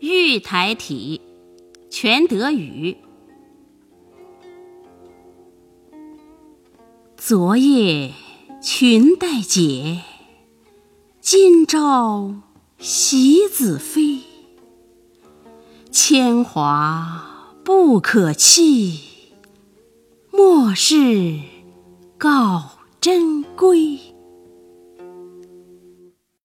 玉台体，全德语。昨夜裙带解，今朝喜子飞。铅华不可弃，莫使告珍归。